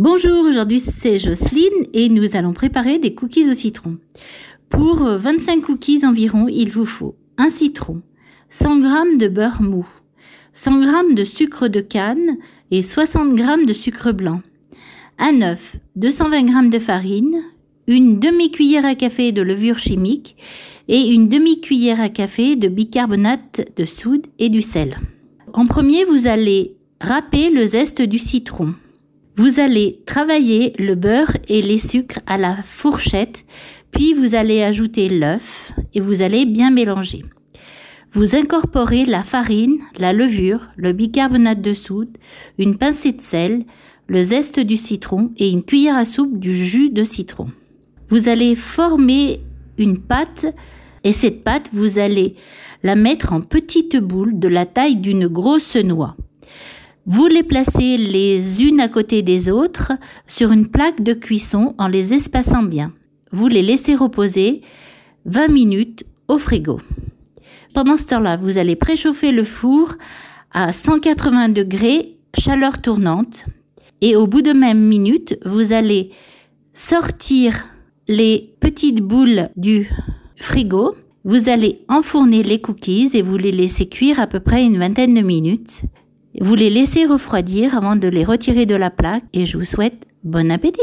Bonjour, aujourd'hui c'est Jocelyne et nous allons préparer des cookies au citron. Pour 25 cookies environ, il vous faut un citron, 100 g de beurre mou, 100 g de sucre de canne et 60 g de sucre blanc, un œuf, 220 g de farine, une demi-cuillère à café de levure chimique et une demi-cuillère à café de bicarbonate de soude et du sel. En premier, vous allez râper le zeste du citron. Vous allez travailler le beurre et les sucres à la fourchette, puis vous allez ajouter l'œuf et vous allez bien mélanger. Vous incorporez la farine, la levure, le bicarbonate de soude, une pincée de sel, le zeste du citron et une cuillère à soupe du jus de citron. Vous allez former une pâte et cette pâte, vous allez la mettre en petites boules de la taille d'une grosse noix. Vous les placez les unes à côté des autres sur une plaque de cuisson en les espaçant bien. Vous les laissez reposer 20 minutes au frigo. Pendant ce temps-là, vous allez préchauffer le four à 180 degrés, chaleur tournante. Et au bout de même minute, vous allez sortir les petites boules du frigo. Vous allez enfourner les cookies et vous les laissez cuire à peu près une vingtaine de minutes. Vous les laissez refroidir avant de les retirer de la plaque et je vous souhaite bon appétit